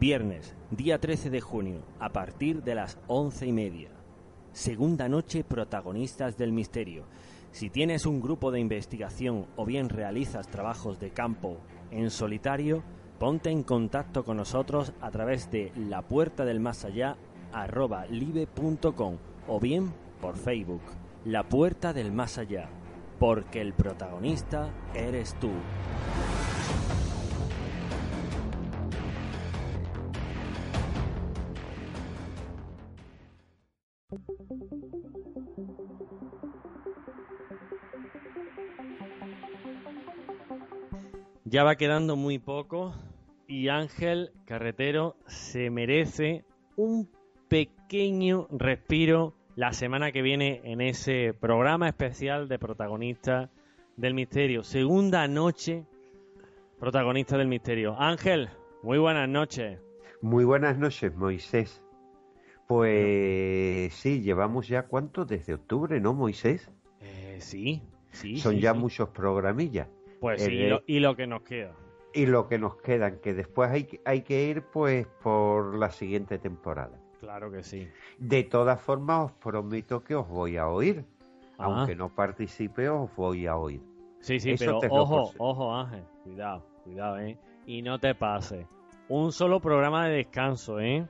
Viernes, día 13 de junio, a partir de las once y media. Segunda noche, protagonistas del misterio. Si tienes un grupo de investigación o bien realizas trabajos de campo en solitario, ponte en contacto con nosotros a través de la puerta del más allá arroba live.com o bien por Facebook. La puerta del más allá, porque el protagonista eres tú. Ya va quedando muy poco y Ángel Carretero se merece un pequeño respiro la semana que viene en ese programa especial de protagonistas del misterio. Segunda noche, protagonista del misterio. Ángel, muy buenas noches. Muy buenas noches, Moisés. Pues sí, llevamos ya cuánto desde octubre, ¿no, Moisés? Eh, sí, sí. Son sí, ya sí. muchos programillas. Pues sí, Eh, y lo, y lo que nos queda. Y lo que nos quedan, que después hay, que- hay que ir pues por la siguiente temporada. Claro que sí. De todas formas, os prometo que os voy a oír. Ah. Aunque no participe, os voy a oír. Sí, sí, Eso pero ojo, ojo, Ángel. Cuidado, cuidado, ¿eh? Y no te pases. Un solo programa de descanso, ¿eh?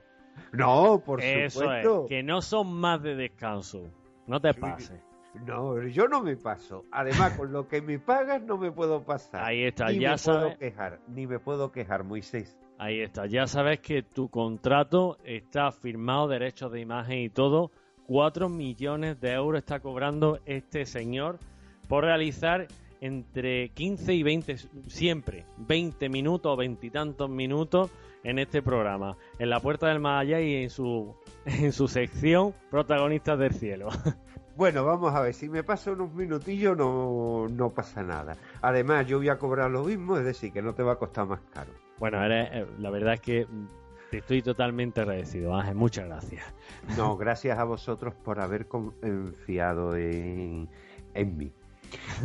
No, por Eso supuesto. es, que no son más de descanso. No te pases. No, yo no me paso. Además, con lo que me pagas no me puedo pasar. Ahí está, ni ya me sabes. puedo quejar, ni me puedo quejar, Moisés. Ahí está. Ya sabes que tu contrato está firmado, derechos de imagen y todo. Cuatro millones de euros está cobrando este señor por realizar entre 15 y 20, siempre 20 minutos o veintitantos minutos en este programa, en la puerta del más allá y en su, en su sección protagonistas del cielo. Bueno, vamos a ver, si me paso unos minutillos no, no pasa nada. Además, yo voy a cobrar lo mismo, es decir, que no te va a costar más caro. Bueno, eres- eh, la verdad es que te estoy totalmente agradecido, Ángel. Muchas gracias. No, gracias a vosotros por haber confiado en, en mí.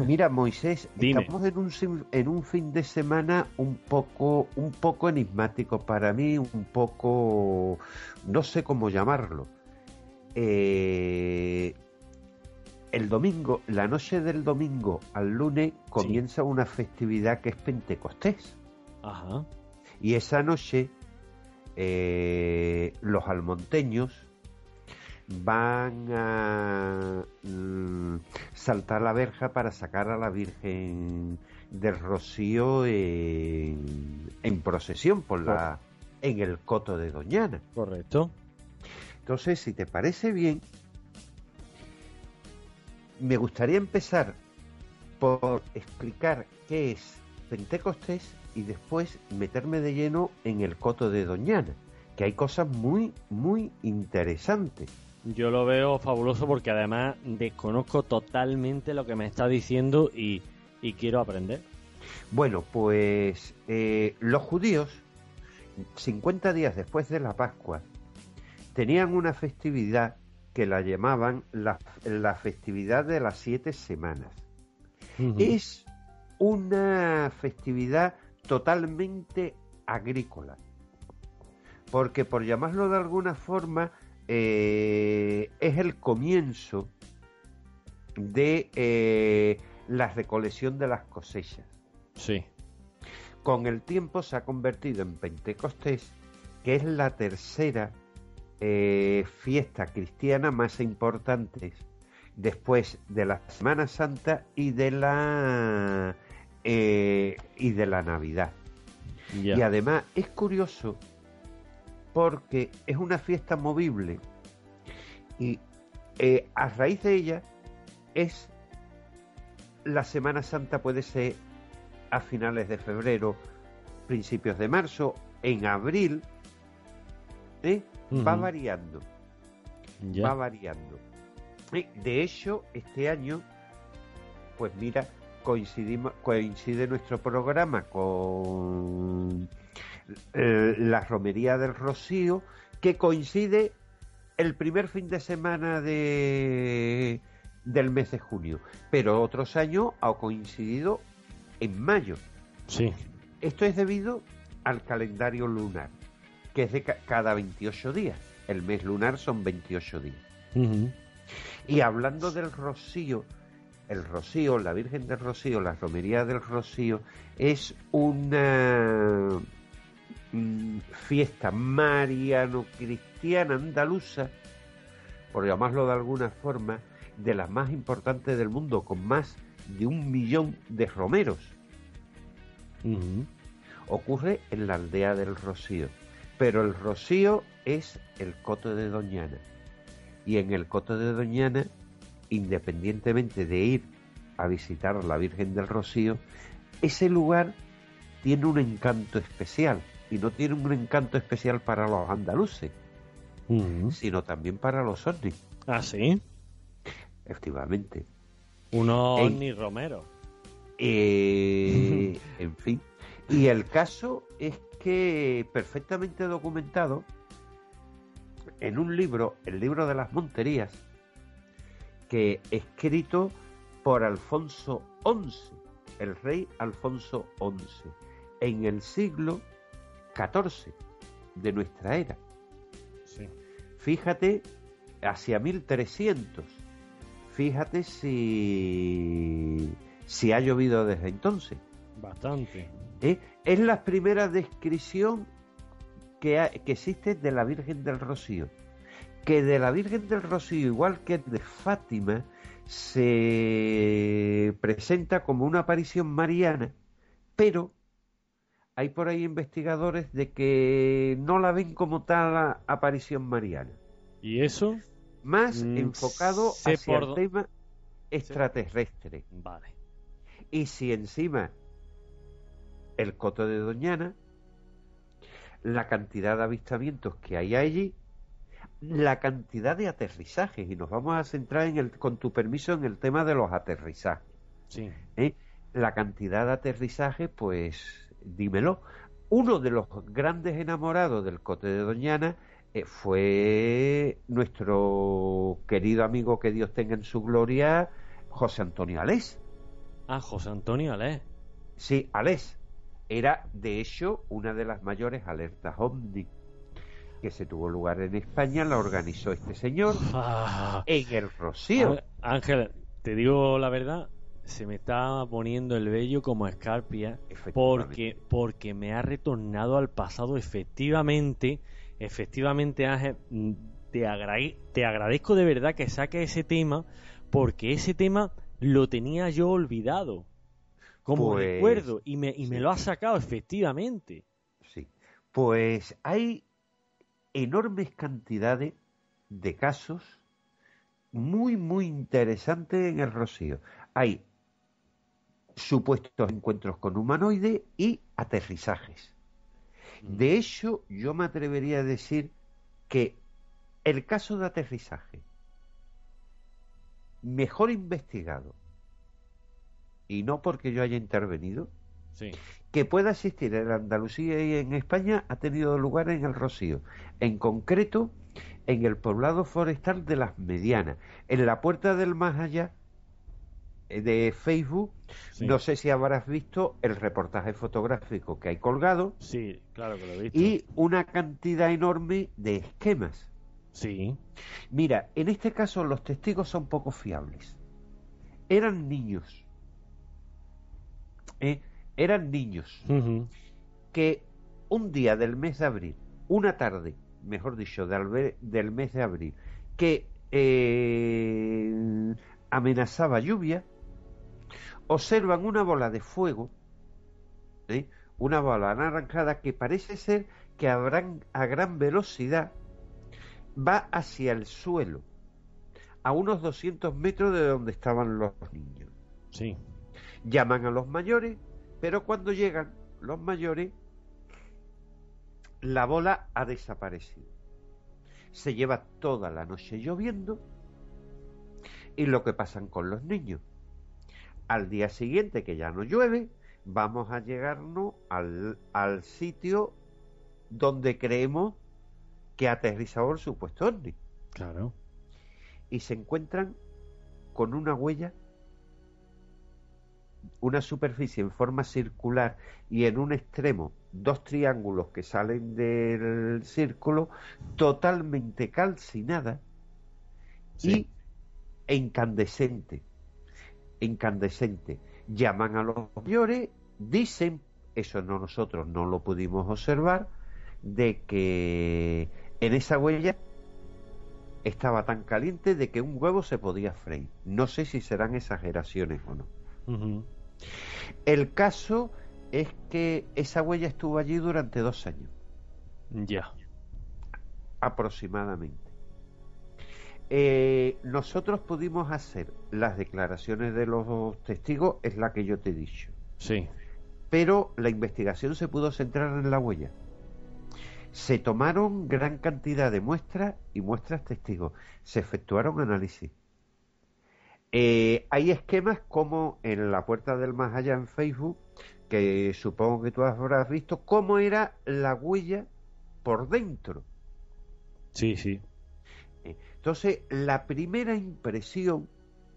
Mira, Moisés, Dime. estamos en un, en un fin de semana un poco, un poco enigmático para mí, un poco, no sé cómo llamarlo. Eh, el domingo, la noche del domingo al lunes comienza una festividad que es Pentecostés. Ajá. Y esa noche eh, los almonteños van a mm, saltar la verja para sacar a la Virgen del Rocío en, en procesión por la en el coto de Doñana. Correcto. Entonces, si te parece bien, me gustaría empezar por explicar qué es Pentecostés y después meterme de lleno en el coto de Doñana, que hay cosas muy, muy interesantes. Yo lo veo fabuloso porque además desconozco totalmente lo que me está diciendo y, y quiero aprender. Bueno, pues eh, los judíos, 50 días después de la Pascua, tenían una festividad que la llamaban la, la festividad de las siete semanas. Es una festividad totalmente agrícola. Porque por llamarlo de alguna forma, eh, es el comienzo de eh, la recolección de las cosechas. Sí. Con el tiempo se ha convertido en Pentecostés, que es la tercera eh, fiesta cristiana más importante después de la Semana Santa y de la y de la Navidad. Y además es curioso porque es una fiesta movible y eh, a raíz de ella es la Semana Santa puede ser a finales de febrero, principios de marzo, en abril, ¿eh? va variando, va variando. De hecho, este año, pues mira, coincidimos, coincide nuestro programa con la romería del Rocío, que coincide el primer fin de semana de, del mes de junio, pero otros años ha coincidido en mayo. Sí. Esto es debido al calendario lunar, que es de cada 28 días. El mes lunar son 28 días. Y hablando del rocío, el rocío, la Virgen del Rocío, la romería del Rocío, es una fiesta mariano-cristiana andaluza, por llamarlo de alguna forma, de las más importantes del mundo, con más de un millón de romeros. Ocurre en la aldea del Rocío, pero el Rocío es el coto de Doñana. Y en el coto de Doñana independientemente de ir a visitar a la Virgen del Rocío, ese lugar tiene un encanto especial. Y no tiene un encanto especial para los andaluces, sino también para los ovnis. ¿Ah, sí? Efectivamente. Uno ovni romero. Eh, en fin. Y el caso es que perfectamente documentado en un libro, el libro de las monterías, que escrito por Alfonso XI, el rey Alfonso XI, en el siglo XIV de nuestra era. Fíjate, hacia 1300. Fíjate si, si ha llovido desde entonces. Bastante. ¿Eh? Es la primera descripción que, que existe de la Virgen del Rocío que de la Virgen del Rocío, igual que de Fátima, se presenta como una aparición mariana, pero hay por ahí investigadores de que no la ven como tal aparición mariana. ¿Y eso? Más mm, enfocado hacia el tema extraterrestre. Vale. Y si encima el coto de Doñana, la cantidad de avistamientos que hay allí, la cantidad de aterrizajes y nos vamos a centrar en el, con tu permiso en el tema de los aterrizajes. Sí. ¿Eh? La cantidad de aterrizajes, pues dímelo. Uno de los grandes enamorados del Cote de Doñana eh, fue nuestro querido amigo que Dios tenga en su gloria, José Antonio Alés. Ah, José Antonio Alés. Sí, Alés. Era, de hecho, una de las mayores alertas OVNI que se tuvo lugar en España la organizó este señor ah. en el Rocío. Ángel, te digo la verdad, se me está poniendo el vello como escarpia porque, porque me ha retornado al pasado. Efectivamente, efectivamente, Ángel, te, te agradezco de verdad que saque ese tema porque ese tema lo tenía yo olvidado como pues, recuerdo y me, y me lo ha sacado efectivamente. Sí, pues hay enormes cantidades de casos muy, muy interesantes en el Rocío. Hay supuestos encuentros con humanoides y aterrizajes. Mm. De hecho, yo me atrevería a decir que el caso de aterrizaje mejor investigado, y no porque yo haya intervenido, que pueda existir en Andalucía y en España ha tenido lugar en el Rocío, en concreto en el poblado forestal de las Medianas, en la puerta del más allá de Facebook. No sé si habrás visto el reportaje fotográfico que hay colgado. Sí, claro que lo he visto. Y una cantidad enorme de esquemas. Sí. Mira, en este caso los testigos son poco fiables. Eran niños. ¿eh? eran niños que un día del mes de abril, una tarde, mejor dicho, del, mes de abril, que eh, amenazaba lluvia, observan una bola de fuego, ¿eh? una bola anaranjada que parece ser que a gran velocidad va hacia el suelo, a unos 200 metros de donde estaban los niños. Sí. Llaman a los mayores, pero cuando llegan los mayores, la bola ha desaparecido. Se lleva toda la noche lloviendo y lo que pasan con los niños. Al día siguiente, que ya no llueve, vamos a llegarnos al, al sitio donde creemos que ha aterrizado el supuesto ovni. Claro. Y se encuentran con una huella una superficie en forma circular y en un extremo dos triángulos que salen del círculo totalmente calcinada y incandescente. Incandescente. Llaman a los mayores, dicen, eso no nosotros no lo pudimos observar, de que en esa huella estaba tan caliente de que un huevo se podía freír. No sé si serán exageraciones o no. El caso es que esa huella estuvo allí durante dos años. Ya. Aproximadamente. Eh, nosotros pudimos hacer las declaraciones de los testigos, es la que yo te he dicho. Sí. Pero la investigación se pudo centrar en la huella. Se tomaron gran cantidad de muestras y muestras testigos. Se efectuaron análisis. Eh, hay esquemas como en la puerta del más allá en Facebook, que supongo que tú habrás visto, cómo era la huella por dentro. Sí, sí. Entonces, la primera impresión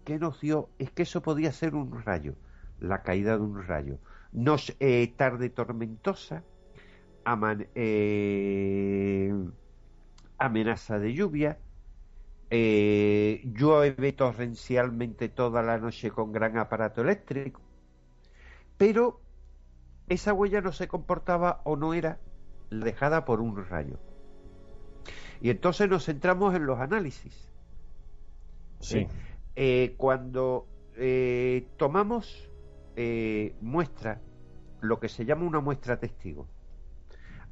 que nos dio es que eso podía ser un rayo, la caída de un rayo. No eh, tarde tormentosa, eh, amenaza de lluvia, eh, llueve torrencialmente toda la noche con gran aparato eléctrico, pero esa huella no se comportaba o no era dejada por un rayo. Y entonces nos centramos en los análisis. Sí. Eh, cuando eh, tomamos eh, muestra, lo que se llama una muestra testigo,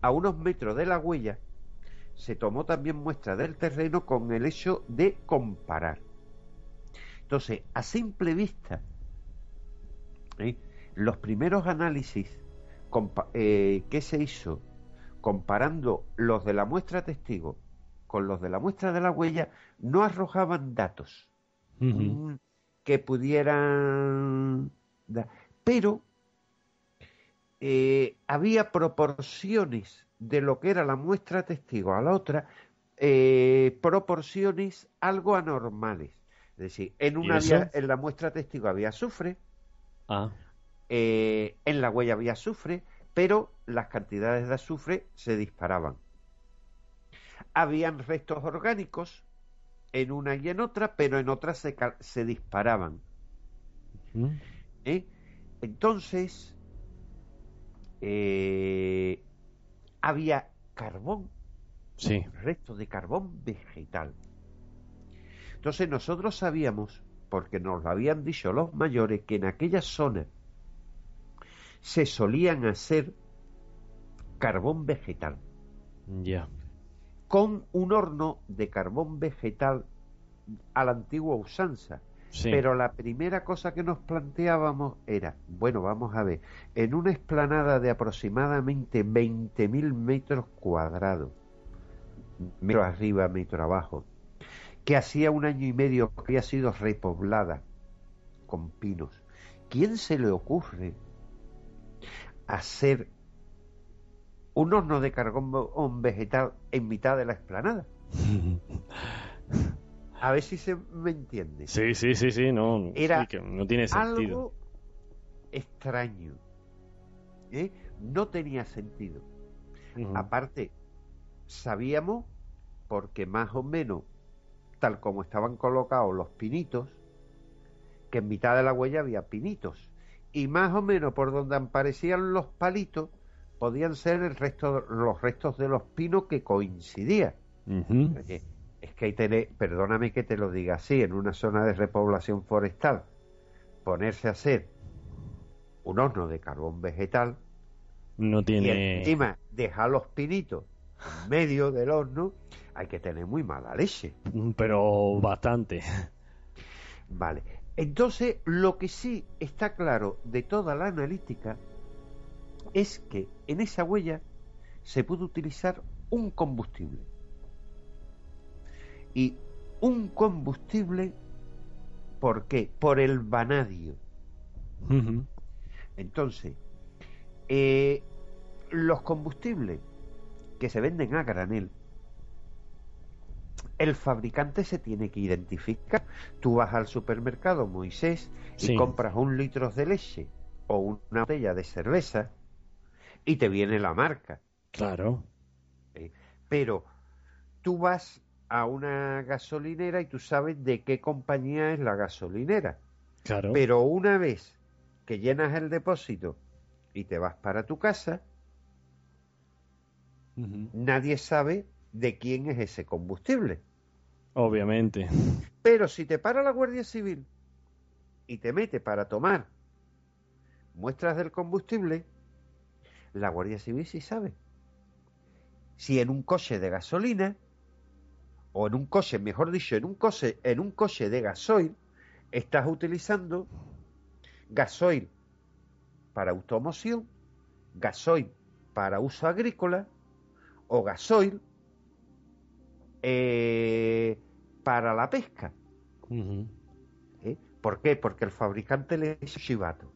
a unos metros de la huella, se tomó también muestra del terreno con el hecho de comparar. Entonces, a simple vista, los primeros análisis que se hizo comparando los de la muestra testigo con los de la muestra de la huella no arrojaban datos mm, que pudieran dar. Pero eh, había proporciones de lo que era la muestra testigo a la otra, eh, proporciones algo anormales. Es decir, en una en la muestra testigo había azufre, ah. eh, en la huella había azufre, pero las cantidades de azufre se disparaban habían restos orgánicos en una y en otra, pero en otras se, se disparaban. ¿Eh? Entonces, eh, había carbón, sí. restos de carbón vegetal. Entonces nosotros sabíamos, porque nos lo habían dicho los mayores, que en aquella zona se solían hacer carbón vegetal. Ya con un horno de carbón vegetal a la antigua usanza. Pero la primera cosa que nos planteábamos era, bueno, vamos a ver, en una explanada de aproximadamente 20.000 metros cuadrados, metro arriba, metro abajo, que hacía un año y medio que había sido repoblada con pinos, ¿quién se le ocurre hacer un horno de carbón vegetal en mitad de la explanada. A ver si se me entiende. Sí, sí, sí, sí, no, Era no tiene sentido. Algo extraño. ¿eh? No tenía sentido. Aparte, sabíamos, porque más o menos, tal como estaban colocados los pinitos, que en mitad de la huella había pinitos. Y más o menos por donde aparecían los palitos, podían ser el resto, los restos de los pinos que coincidían. es que hay tele, perdóname que te lo diga así, en una zona de repoblación forestal, ponerse a hacer un horno de carbón vegetal no tiene y encima dejar los pinitos en medio del horno, hay que tener muy mala leche. Mm, pero bastante. Vale. Entonces, lo que sí está claro de toda la analítica es que en esa huella se puede utilizar un combustible. Y un combustible, ¿por qué? Por el vanadio. Entonces, eh, los combustibles que se venden a granel, el fabricante se tiene que identificar. Tú vas al supermercado Moisés y compras un litro de leche o una botella de cerveza y te viene la marca. Claro. Pero tú vas a una gasolinera y tú sabes de qué compañía es la gasolinera. Claro. Pero una vez que llenas el depósito y te vas para tu casa, nadie sabe de quién es ese combustible. Obviamente. Pero si te para la Guardia Civil y te mete para tomar muestras del combustible, la Guardia Civil sí sabe. Si en un coche de gasolina, o en un coche, mejor dicho, en un coche, en un coche de gasoil, estás utilizando gasoil para automoción, gasoil para uso agrícola o gasoil eh, para la pesca. ¿Eh? ¿Por qué? Porque el fabricante le hizo chivato.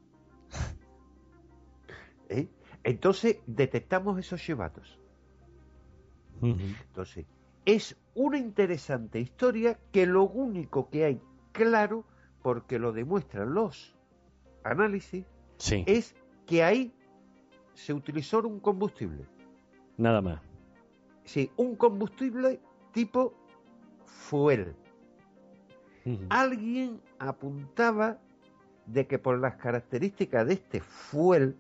¿Eh? Entonces detectamos esos chivatos. Entonces, es una interesante historia que lo único que hay claro, porque lo demuestran los análisis, es que ahí se utilizó un combustible. Nada más. Sí, un combustible tipo fuel. Alguien apuntaba de que por las características de este fuel,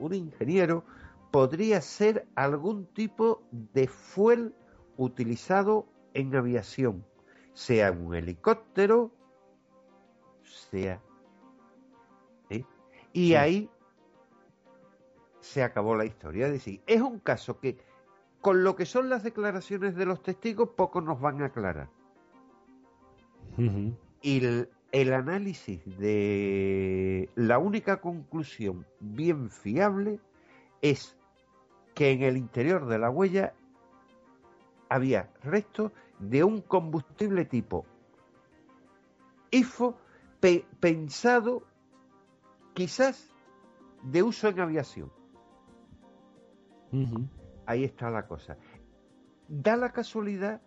un ingeniero podría ser algún tipo de fuel utilizado en aviación, sea un helicóptero, sea... Y ahí se acabó la historia. Es decir, es un caso que con lo que son las declaraciones de los testigos poco nos van a aclarar. Y el, análisis de la única conclusión bien fiable es que en el interior de la huella había restos de un combustible tipo IFO pensado quizás de uso en aviación ahí está la cosa. Da la casualidad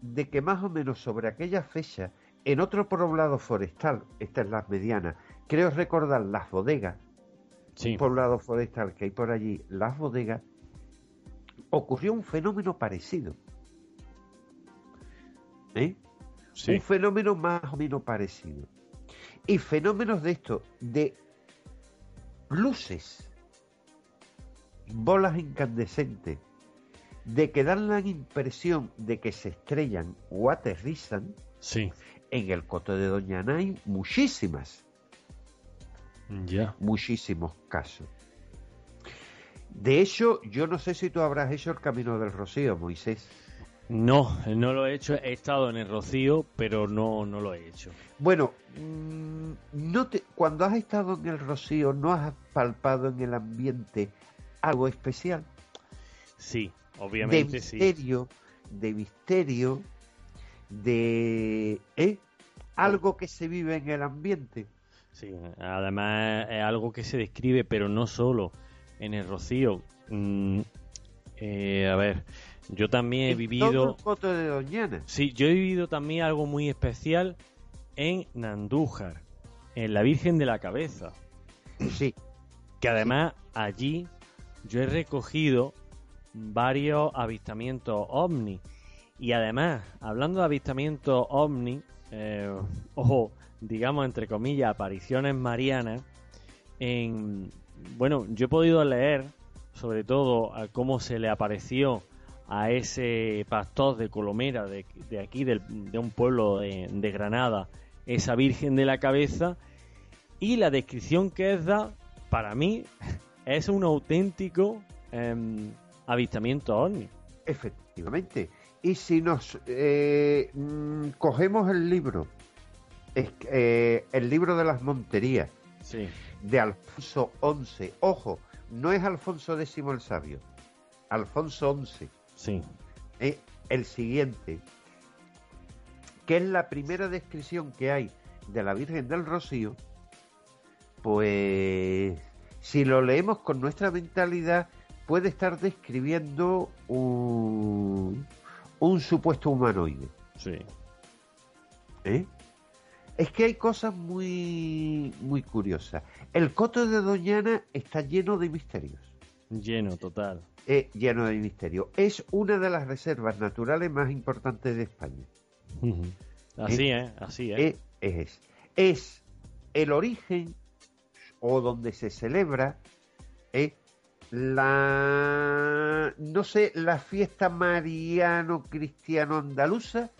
de que más o menos sobre aquella fecha, en otro poblado forestal, esta es la mediana, creo recordar las bodegas, un poblado forestal que hay por allí, las bodegas, ocurrió un fenómeno parecido. ¿Eh? Un fenómeno más o menos parecido. Y fenómenos de esto, de luces, bolas incandescentes, de que dan la impresión de que se estrellan o aterrizan, sí. En el coto de Doña Nay, muchísimas. Ya. Muchísimos casos. De hecho, yo no sé si tú habrás hecho el Camino del Rocío, Moisés. No, no lo he hecho. He estado en el Rocío, pero no, no lo he hecho. Bueno, mm, no te, cuando has estado en el Rocío, ¿no has palpado en el ambiente algo especial? Sí, Obviamente, de misterio, de misterio, de ¿eh? algo que se vive en el ambiente. Sí, además es algo que se describe, pero no solo en el Rocío. Mm, eh, a ver, yo también he vivido. Todo de Doñana. Sí, yo he vivido también algo muy especial en Nandújar, en la Virgen de la Cabeza. Sí. Que además allí yo he recogido varios avistamientos ovni. Y además, hablando de avistamientos ovni, eh, digamos entre comillas, apariciones marianas, en, bueno, yo he podido leer sobre todo a cómo se le apareció a ese pastor de Colomera, de, aquí, de un pueblo de, Granada, esa Virgen de la Cabeza, y la descripción que es da, para mí, es un auténtico em, avistamiento ovni. Efectivamente. Y si nos eh, mm, cogemos el libro, eh, el libro de las monterías de Alfonso XI, ojo, no es Alfonso X el Sabio, Alfonso XI. Sí. Eh, el siguiente, que es la primera descripción que hay de la Virgen del Rocío, pues si lo leemos con nuestra mentalidad, puede estar describiendo un, supuesto humanoide. Sí. ¿Eh? Es que hay cosas muy, muy curiosas. El coto de Doñana está lleno de misterios. Lleno, total. Eh, lleno de misterios. Es una de las reservas naturales más importantes de España. Así es, así es. es. Es el origen o donde se celebra eh, la, no sé, la fiesta mariano-cristiano andaluza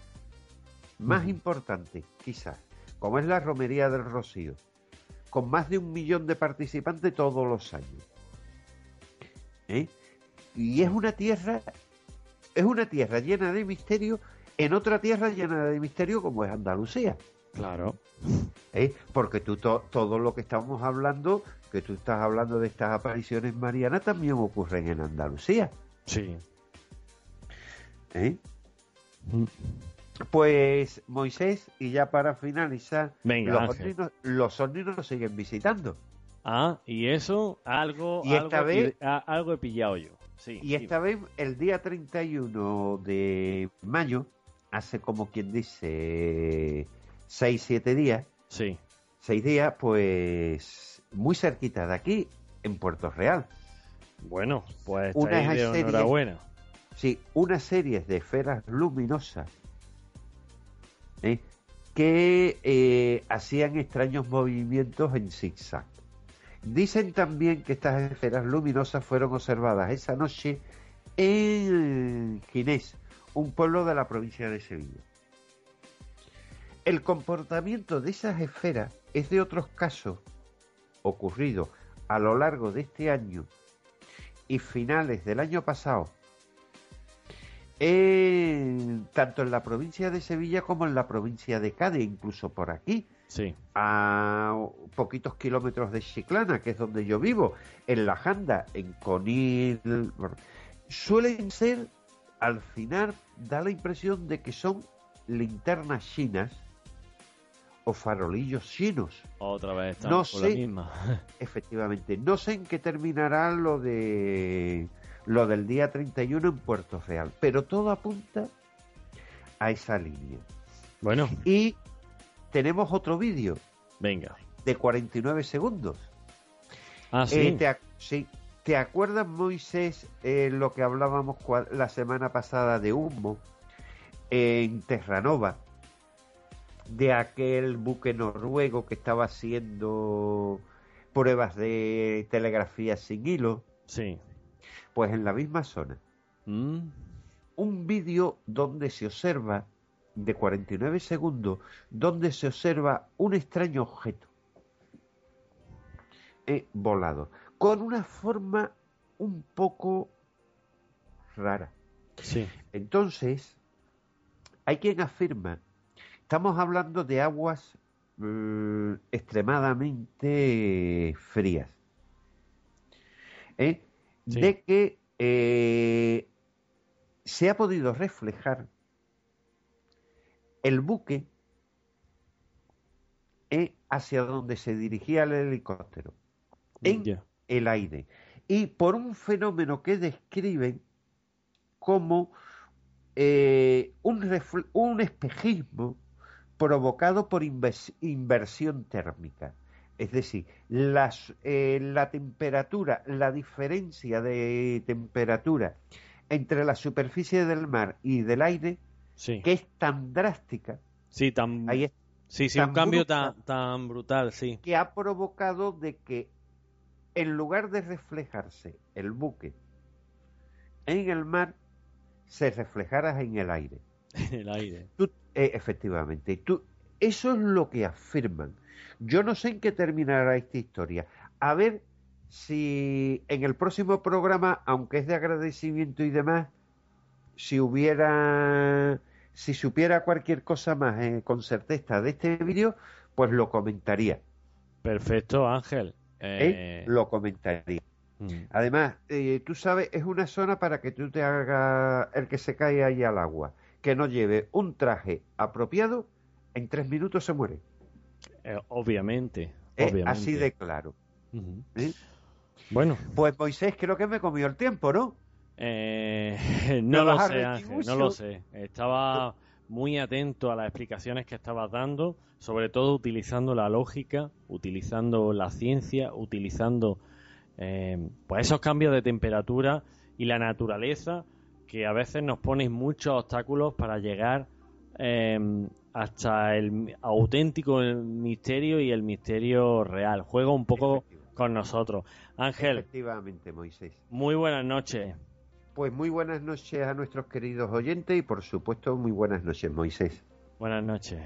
más importante, quizás, como es la Romería del Rocío, con más de un millón de participantes todos los años. ¿Eh? Y es una tierra, es una tierra llena de misterio en otra tierra llena de misterio como es Andalucía. Claro. ¿Eh? Porque tú todo lo que estamos hablando, que tú estás hablando de estas apariciones marianas, también ocurren en Andalucía. Sí. ¿Eh? Pues Moisés, y ya para finalizar, los, ovnis nos siguen visitando. Ah, y eso, algo, y esta vez, algo he pillado yo. Sí, y esta vez, el día 31 de mayo, hace como quien dice 6, 7 días. Sí. 6 días, pues muy cerquita de aquí, en Puerto Real. Bueno, pues una de enhorabuena. Sí, una serie de esferas luminosas ¿eh? que eh, hacían extraños movimientos en zigzag. Dicen también que estas esferas luminosas fueron observadas esa noche en Ginés, un pueblo de la provincia de Sevilla. El comportamiento de esas esferas es de otros casos ocurridos a lo largo de este año y finales del año pasado tanto en la provincia de Sevilla como en la provincia de Cádiz, incluso por aquí. Sí. A poquitos kilómetros de Chiclana, que es donde yo vivo, en La Janda, en Conil. Suelen ser, al final, da la impresión de que son linternas chinas o farolillos chinos. Otra vez no sé, la misma. efectivamente, no sé en qué terminará lo de lo del día 31 en Puerto Real, pero todo apunta a esa línea. Bueno. Y tenemos otro vídeo. Venga. De 49 segundos. Ah, sí. Eh, te, sí. ¿Te acuerdas, Moisés, eh, lo que hablábamos la semana pasada de humo en Terranova? De aquel buque noruego que estaba haciendo pruebas de telegrafía sin hilo. Sí. Pues en la misma zona. Mm. Un vídeo donde se observa, de 49 segundos, donde se observa un extraño objeto eh, volado, con una forma un poco rara. Sí. Entonces, hay quien afirma, estamos hablando de aguas mm, extremadamente frías. ¿Eh? de que eh, se ha podido reflejar el buque eh, hacia donde se dirigía el helicóptero, en el aire. Y por un fenómeno que describen como un, un espejismo provocado por inversión térmica. Es decir, eh, la temperatura, la diferencia de temperatura entre la superficie del mar y del aire, que es tan drástica. Sí, tan, sí, sí un cambio tan, tan brutal, sí. Que ha provocado de que en lugar de reflejarse el buque en el mar, se reflejara en el aire. En el aire. Eh, efectivamente. Tú, eso es lo que afirman. Yo no sé en qué terminará esta historia. A ver si en el próximo programa, aunque es de agradecimiento y demás, si hubiera, si supiera cualquier cosa más eh, con certeza de este vídeo, pues lo comentaría. Perfecto, Ángel. ¿Eh? Lo comentaría. Mm. Además, eh, tú sabes, es una zona para que tú te hagas el que se cae ahí al agua, que no lleve un traje apropiado, en tres minutos se muere. Eh, obviamente, Así de claro. Bueno. Pues Moisés creo que me comió el tiempo, ¿no? Eh, no lo sé, Ángel, no lo sé. Estaba muy atento a las explicaciones que estabas dando, sobre todo utilizando la lógica, utilizando la ciencia, utilizando eh, pues esos cambios de temperatura y la naturaleza que a veces nos ponen muchos obstáculos para llegar eh, hasta el auténtico misterio y el misterio real. Juega un poco con nosotros. Ángel. Efectivamente, Moisés. Muy buenas noches. Pues muy buenas noches a nuestros queridos oyentes y por supuesto muy buenas noches, Moisés. Buenas noches.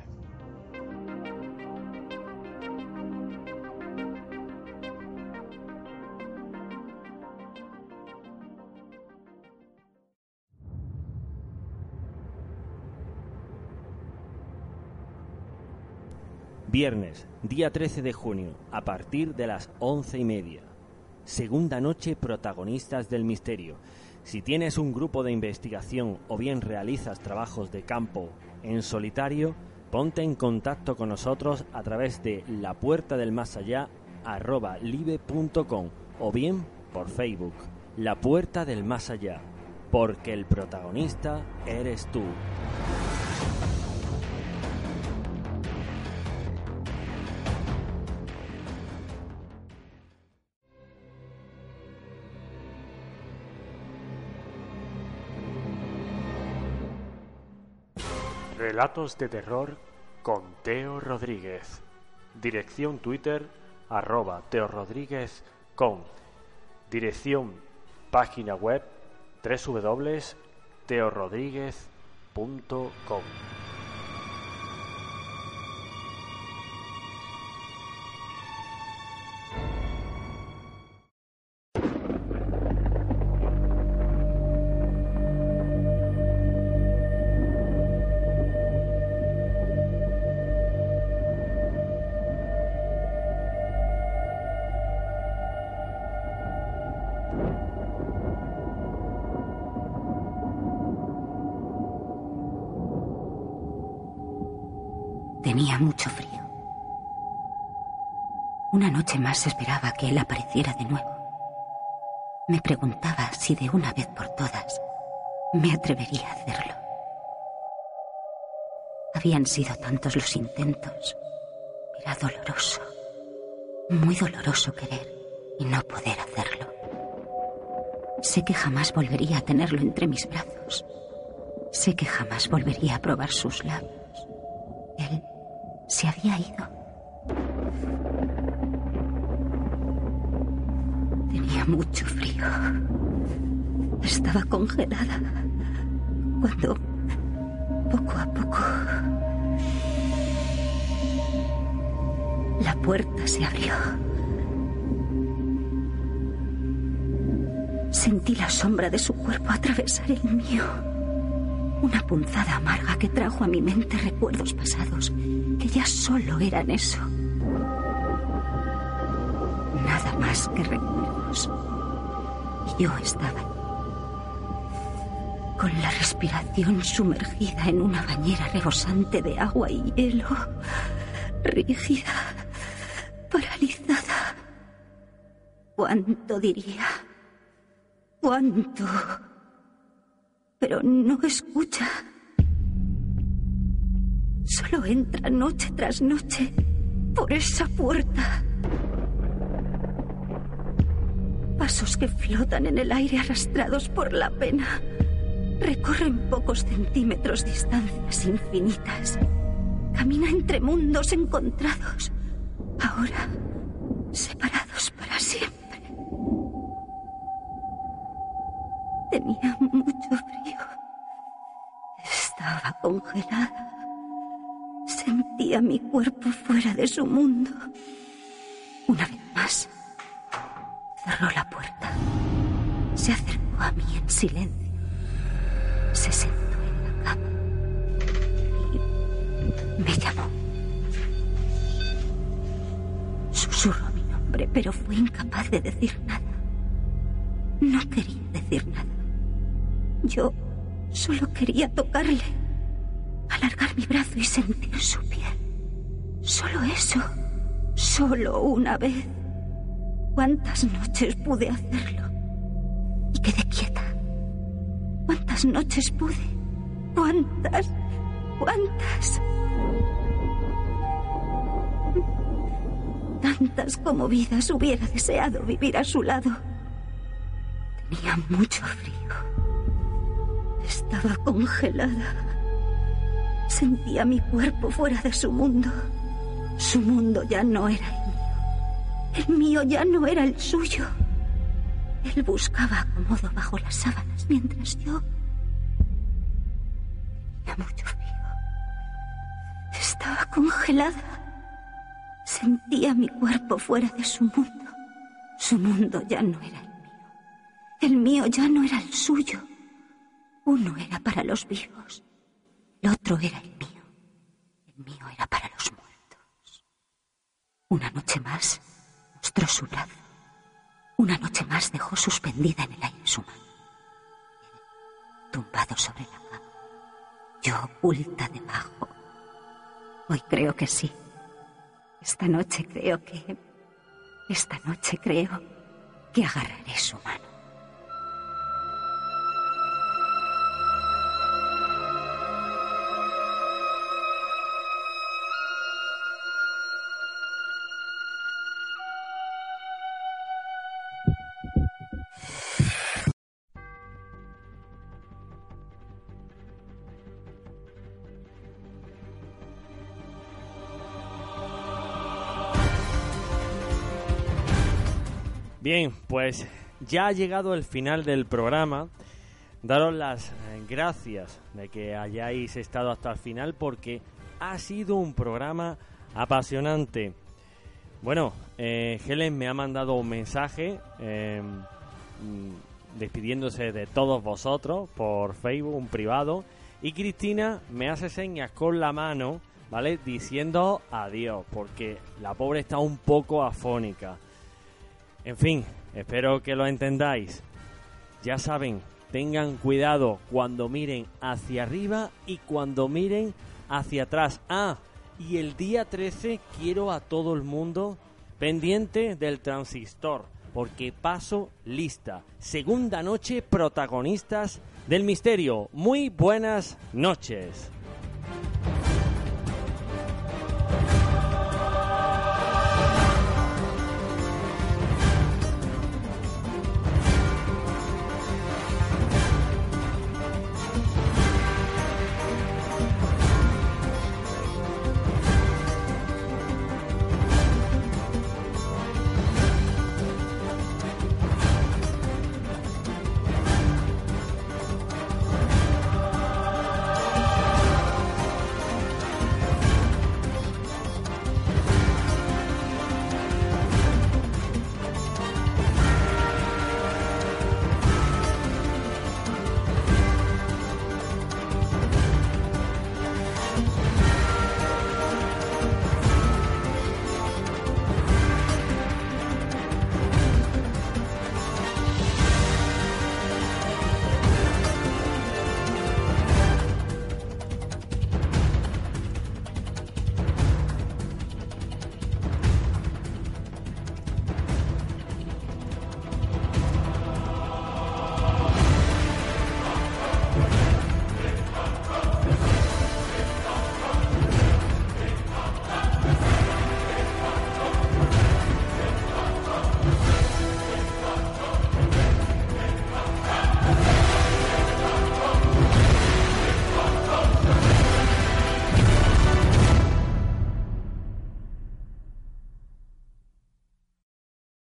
Viernes, día 13 de junio, a partir de las once y media. Segunda noche protagonistas del misterio. Si tienes un grupo de investigación o bien realizas trabajos de campo en solitario, ponte en contacto con nosotros a través de la puerta del más allá live.com o bien por Facebook. La puerta del más allá, porque el protagonista eres tú. Relatos de terror con Teo Rodríguez. Dirección Twitter arroba Teo Rodríguez. Dirección página web www.teorodríguez.com. noche más esperaba que él apareciera de nuevo. Me preguntaba si de una vez por todas me atrevería a hacerlo. Habían sido tantos los intentos. Era doloroso, muy doloroso querer y no poder hacerlo. Sé que jamás volvería a tenerlo entre mis brazos. Sé que jamás volvería a probar sus labios. Él se había ido. Tenía mucho frío. Estaba congelada cuando, poco a poco, la puerta se abrió. Sentí la sombra de su cuerpo atravesar el mío. Una punzada amarga que trajo a mi mente recuerdos pasados que ya solo eran eso. Más que recuerdos. Y yo estaba con la respiración sumergida en una bañera rebosante de agua y hielo, rígida, paralizada. ¿Cuánto diría? ¿Cuánto? pero no escucha. Solo entra noche tras noche por esa puerta. Pasos que flotan en el aire arrastrados por la pena. Recorren pocos centímetros distancias infinitas. Camina entre mundos encontrados. Ahora separados para siempre. Tenía mucho frío. Estaba congelada. Sentía mi cuerpo fuera de su mundo. Una vez más, cerró la puerta. Se acercó a mí en silencio. Se sentó en la cama y me llamó. Susurró mi nombre, pero fue incapaz de decir nada. No quería decir nada. Yo solo quería tocarle, alargar mi brazo y sentir su piel. Solo eso, solo una vez. ¿Cuántas noches pude hacerlo? Quedé quieta. ¿Cuántas noches pude? ¿Cuántas? ¿Cuántas? Tantas como vidas hubiera deseado vivir a su lado. Tenía mucho frío. Estaba congelada. Sentía mi cuerpo fuera de su mundo. Su mundo ya no era el mío. El mío ya no era el suyo. Él buscaba acomodo bajo las sábanas mientras yo tenía mucho frío. Estaba congelada. Sentía mi cuerpo fuera de su mundo. Su mundo ya no era el mío. El mío ya no era el suyo. Uno era para los vivos. El otro era el mío. El mío era para los muertos. Una noche más mostró su brazo. Una noche más dejó suspendida en el aire su mano. tumbado sobre la cama. Yo oculta debajo. Hoy creo que sí. Esta noche creo que... Esta noche creo que agarraré su mano. Bien, pues ya ha llegado el final del programa. Daros las gracias de que hayáis estado hasta el final porque ha sido un programa apasionante. Bueno, eh, Helen me ha mandado un mensaje em, mm, despidiéndose de todos vosotros por Facebook, un privado. Y Cristina me hace señas con la mano, ¿vale? Diciendo adiós, porque la pobre está un poco afónica. En fin, espero que lo entendáis. Ya saben, tengan cuidado cuando miren hacia arriba y cuando miren hacia atrás. Ah, y el día 13 quiero a todo el mundo pendiente del transistor, porque paso lista. Segunda noche, protagonistas del misterio. Muy buenas noches.